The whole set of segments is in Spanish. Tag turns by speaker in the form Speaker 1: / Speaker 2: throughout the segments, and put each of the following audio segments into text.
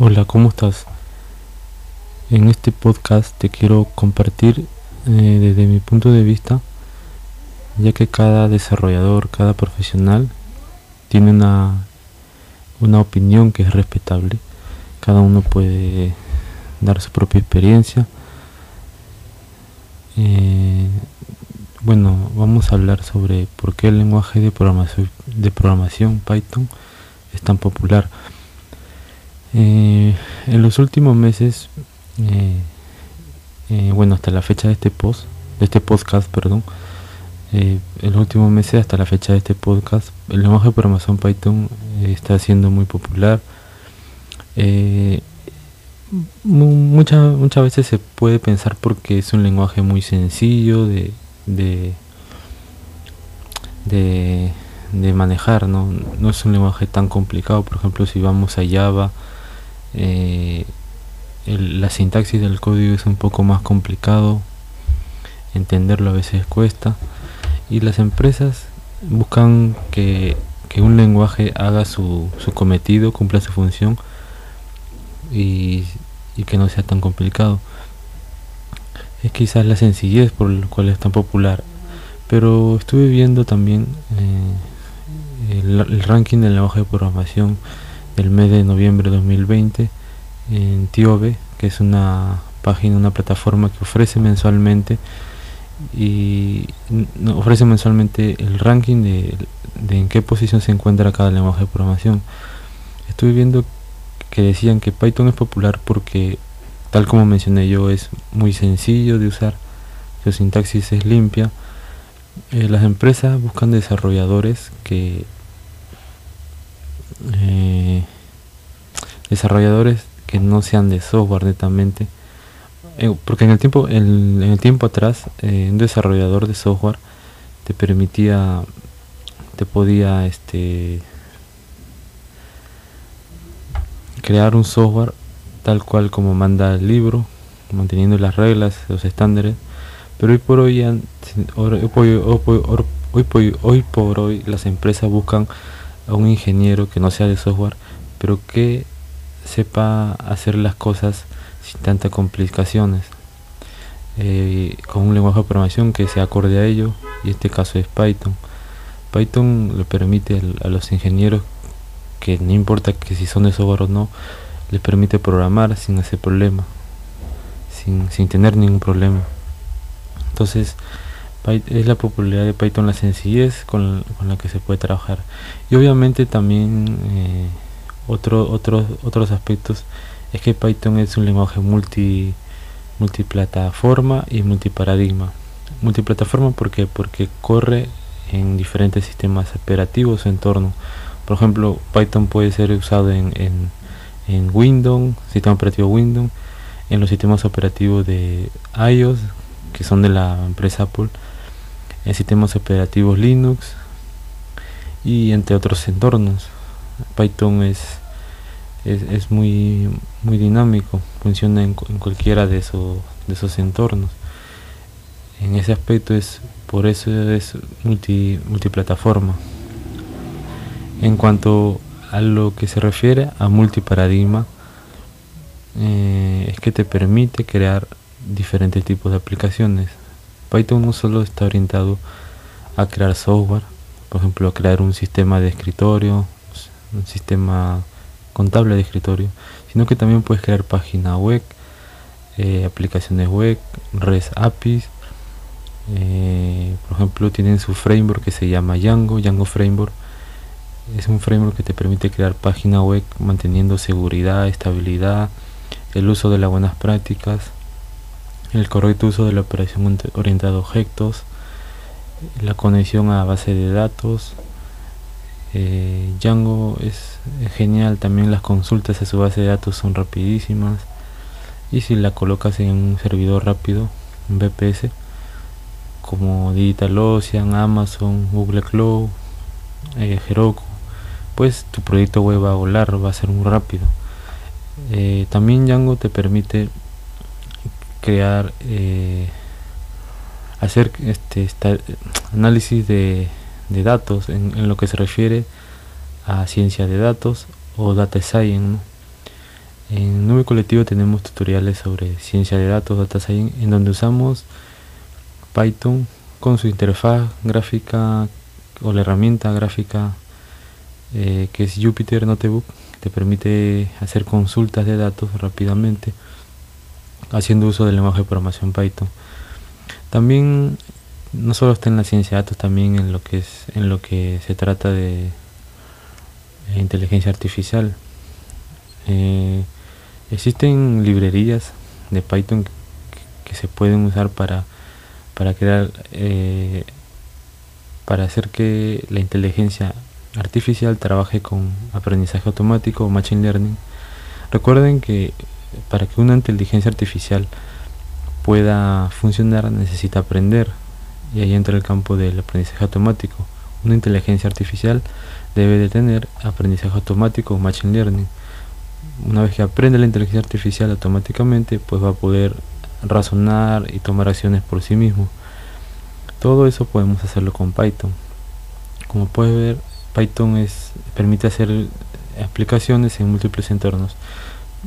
Speaker 1: Hola, ¿cómo estás? En este podcast te quiero compartir eh, desde mi punto de vista, ya que cada desarrollador, cada profesional tiene una, una opinión que es respetable. Cada uno puede dar su propia experiencia. Eh, bueno, vamos a hablar sobre por qué el lenguaje de programación, de programación Python es tan popular. Eh, en los últimos meses, eh, eh, bueno, hasta la fecha de este post, de este podcast, perdón, en los últimos meses hasta la fecha de este podcast, el lenguaje de programación Python está siendo muy popular. muchas muchas veces se puede pensar porque es un lenguaje muy sencillo de, de, de manejar, ¿no? no es un lenguaje tan complicado. Por ejemplo, si vamos a Java, eh, la sintaxis del código es un poco más complicado, entenderlo a veces cuesta, y las empresas buscan que, un lenguaje haga su, su, cometido, cumpla su función y, que no sea tan complicado. Es quizás la sencillez por la cual es tan popular, pero estuve viendo también eh, el, el ranking del lenguaje de programación el mes de noviembre de 2020 en Tiobe, que es una página, una plataforma que ofrece mensualmente y ofrece mensualmente el ranking de, en qué posición se encuentra cada lenguaje de programación. Estuve viendo que decían que Python es popular porque, tal como mencioné yo, es muy sencillo de usar, su sintaxis es limpia. Eh, las empresas buscan desarrolladores que eh, desarrolladores que no sean de software netamente. Eh, porque en el tiempo en, el tiempo atrás eh, un desarrollador de software te permitía te podía este crear un software tal cual como manda el libro manteniendo las reglas los estándares. Pero hoy por hoy, hoy por hoy las empresas buscan a un ingeniero que no sea de software pero que sepa hacer las cosas sin tantas complicaciones. Eh, con un lenguaje de programación que sea acorde a ello y este caso es Python. Python le permite a los ingenieros que no importa que si son de software o no les permite programar sin hacer problema sin, sin tener ningún problema. Entonces es la popularidad de Python la sencillez con, la que se puede trabajar y obviamente también eh, otro, otros otros aspectos es que Python es un lenguaje multi, multiplataforma y multiparadigma. Multiplataforma porque porque corre en diferentes sistemas operativos o entornos. Por ejemplo, Python puede ser usado en, en, en Windows, sistema operativo Windows, en los sistemas operativos de iOS, que son de la empresa Apple, en sistemas operativos Linux y entre otros entornos. Python es, es, muy, muy dinámico, funciona en, cualquiera de, esos, de esos entornos. En ese aspecto es por eso es multi, multiplataforma. En cuanto a lo que se refiere a multiparadigma, eh, es que te permite crear diferentes tipos de aplicaciones. Python no solo está orientado a crear software, por ejemplo, a crear un sistema de escritorio, un sistema contable de escritorio, sino que también puedes crear página web, eh, aplicaciones web, REST APIs. Eh, por ejemplo, tienen su framework que se llama Django, Django Framework. Es un framework que te permite crear página web manteniendo seguridad, estabilidad, el uso de las buenas prácticas, el correcto uso de la operación orientada a objetos, la conexión a base de datos, eh, Django es genial, también las consultas a su base de datos son rapidísimas y si la colocas en un servidor rápido, un VPS, como DigitalOcean, Amazon, Google Cloud, eh, Heroku, pues tu proyecto web va a volar, va a ser muy rápido. Eh, también Django te permite crear, eh, hacer este, análisis de datos en, lo que se refiere a ciencia de datos o data science En Nube Colectivo tenemos tutoriales sobre ciencia de datos, data science, en donde usamos Python con su interfaz gráfica o la herramienta gráfica eh, que es Jupyter Notebook, te permite hacer consultas de datos rápidamente haciendo uso del lenguaje de programación Python. También no solo está en la ciencia de datos, también en lo que es en lo que se trata de inteligencia artificial. Eh, existen librerías de Python que, se pueden usar para para crear eh, para hacer que la inteligencia artificial trabaje con aprendizaje automático o machine learning. Recuerden que para que una inteligencia artificial pueda funcionar necesita aprender y ahí entra el campo del aprendizaje automático. Una inteligencia artificial debe de tener aprendizaje automático o machine learning. Una vez que aprende la inteligencia artificial automáticamente, pues va a poder razonar y tomar acciones por sí mismo. Todo eso podemos hacerlo con Python. Como puedes ver, Python es, permite hacer aplicaciones en múltiples entornos.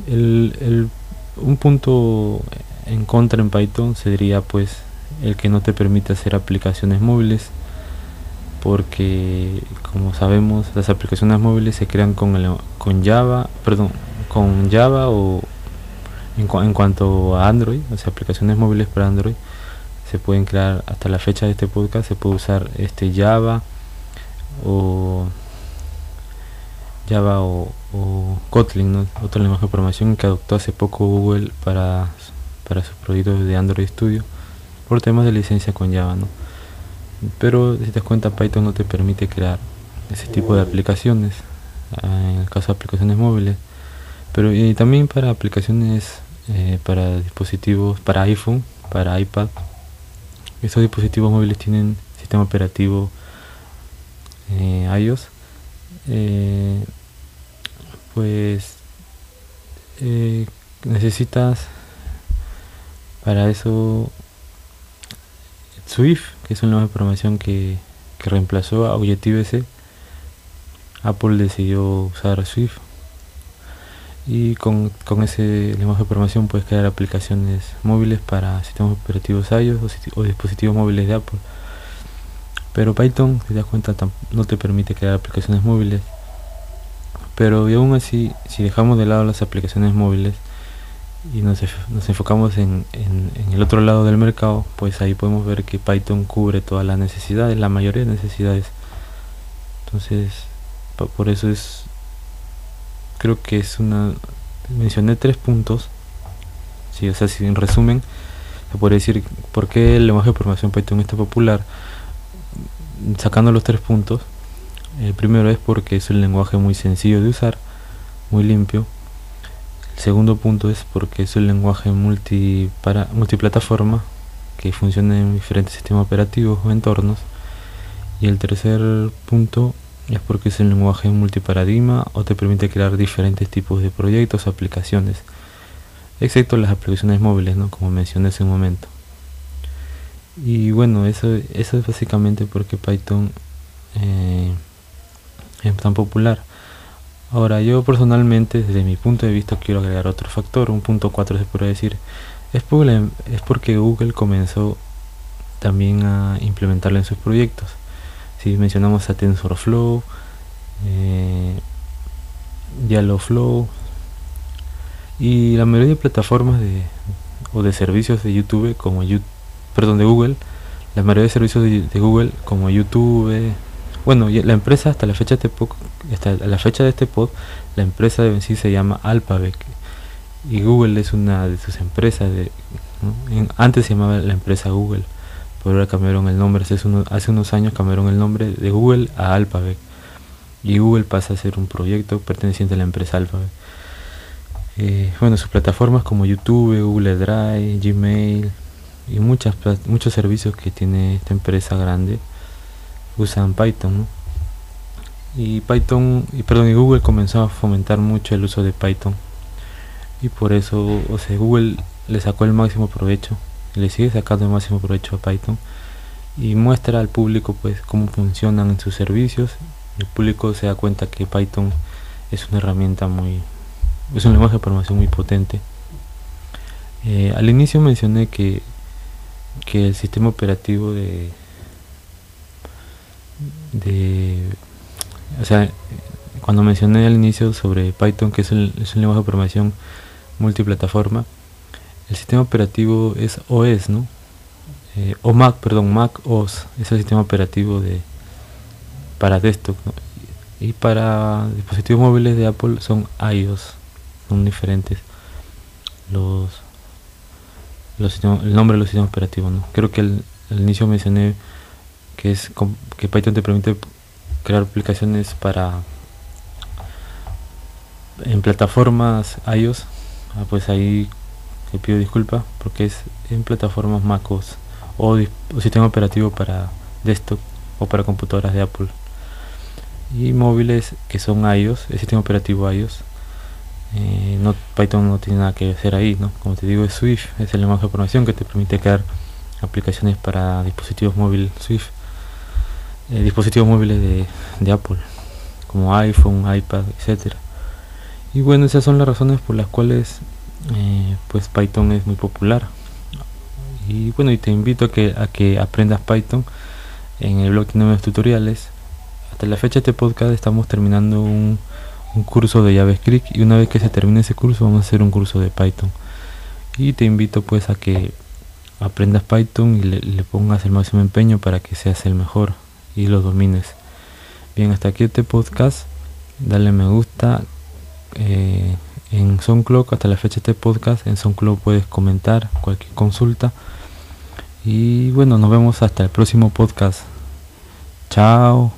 Speaker 1: El, un punto en contra en Python sería pues el que no te permite hacer aplicaciones móviles porque como sabemos las aplicaciones móviles se crean con, con Java perdón con Java o en, en, cuanto a Android o sea aplicaciones móviles para Android se pueden crear hasta la fecha de este podcast se puede usar este Java o Java o, Kotlin, otro lenguaje de programación que adoptó hace poco Google para, para sus proyectos de Android Studio por temas de licencia con Java. ¿no? Pero si te das cuenta, Python no te permite crear ese tipo de aplicaciones, ah, en el caso de aplicaciones móviles, pero también para aplicaciones eh, para dispositivos, para iPhone, para iPad. Esos dispositivos móviles tienen sistema operativo eh, iOS. Eh, pues eh, necesitas para eso Swift, que es un lenguaje de programación que, que reemplazó a Objective-C. Apple decidió usar Swift y con, con, ese lenguaje de programación puedes crear aplicaciones móviles para sistemas operativos iOS o, o dispositivos móviles de Apple. Pero Python, si te das cuenta, no te permite crear aplicaciones móviles pero aún así, si dejamos de lado las aplicaciones móviles y nos, enfocamos en, el otro lado del mercado, pues ahí podemos ver que Python cubre todas las necesidades, la mayoría de necesidades. Entonces, por eso es, creo que es una, mencioné tres puntos, si o sea, si en resumen, se puede decir por qué el lenguaje de programación Python está popular, sacando los tres puntos, el primero es porque es un lenguaje muy sencillo de usar, muy limpio. El segundo punto es porque es un lenguaje multi para, multiplataforma que funciona en diferentes sistemas operativos o entornos. Y el tercer punto es porque es un lenguaje multiparadigma o te permite crear diferentes tipos de proyectos o aplicaciones, excepto las aplicaciones móviles, ¿no? como mencioné hace un momento. Y bueno, eso, eso es básicamente porque Python eh, es tan popular. Ahora, yo personalmente, desde mi punto de vista, quiero agregar otro factor, un punto 4 se puede decir. Es, es porque Google comenzó también a implementarlo en sus proyectos. Si mencionamos a TensorFlow, eh, Dialogflow y la mayoría de plataformas de, o de servicios de YouTube como YouTube, perdón, de Google, la mayoría de servicios de Google como YouTube, bueno, la empresa hasta la fecha de este hasta la fecha de este pod, la empresa de sí se llama Alphabet. Y Google es una de sus empresas de antes se llamaba la empresa Google, pero ahora cambiaron el nombre, hace, hace unos años cambiaron el nombre de Google a Alphabet. Y Google pasa a ser un proyecto perteneciente a la empresa Alphabet. Eh, bueno, sus plataformas como YouTube, Google Drive, Gmail y muchas, muchos servicios que tiene esta empresa grande usan Python y Python y perdón y Google comenzó a fomentar mucho el uso de Python. Y por eso o sea Google le sacó el máximo provecho le sigue sacando el máximo provecho a Python y muestra al público pues cómo funcionan sus servicios. El público se da cuenta que Python es una herramienta muy es un lenguaje de programación muy potente. Eh, al inicio mencioné que, que el sistema operativo de, de o sea, cuando mencioné al inicio sobre Python, que es, el, es un lenguaje de programación multiplataforma, el sistema operativo es OS, ¿no? Eh, o Mac, perdón, Mac OS, es el sistema operativo de para desktop y para dispositivos móviles de Apple son iOS, son diferentes los, los el nombre de los sistemas operativos. ¿no? Creo que al, inicio mencioné que es que Python te permite crear aplicaciones para en plataformas iOS, ah, pues ahí te pido disculpa porque es en plataformas MacOS o, o sistema operativo para desktop o para computadoras de Apple y móviles que son iOS, el sistema operativo iOS. Eh, no, Python no tiene nada que hacer ahí, ¿no? Como te digo, es Swift, es el lenguaje de programación que te permite crear aplicaciones para dispositivos móviles Swift, eh, dispositivos móviles de, de, Apple, como iPhone, iPad, etcétera. Y bueno, esas son las razones por las cuales eh, pues Python es muy popular. Y bueno, y te invito a que, a que aprendas Python. En el blog tenemos tutoriales hasta la fecha de este podcast estamos terminando un, curso de JavaScript y una vez que se termine ese curso vamos a hacer un curso de Python. Y te invito pues a que aprendas Python y le, pongas el máximo empeño para que seas el mejor y lo domines. Bien, hasta aquí este podcast. Dale me gusta. Eh, en SoundCloud, hasta la fecha de este podcast, en SoundCloud puedes comentar cualquier consulta. Y bueno, nos vemos hasta el próximo podcast. Chao.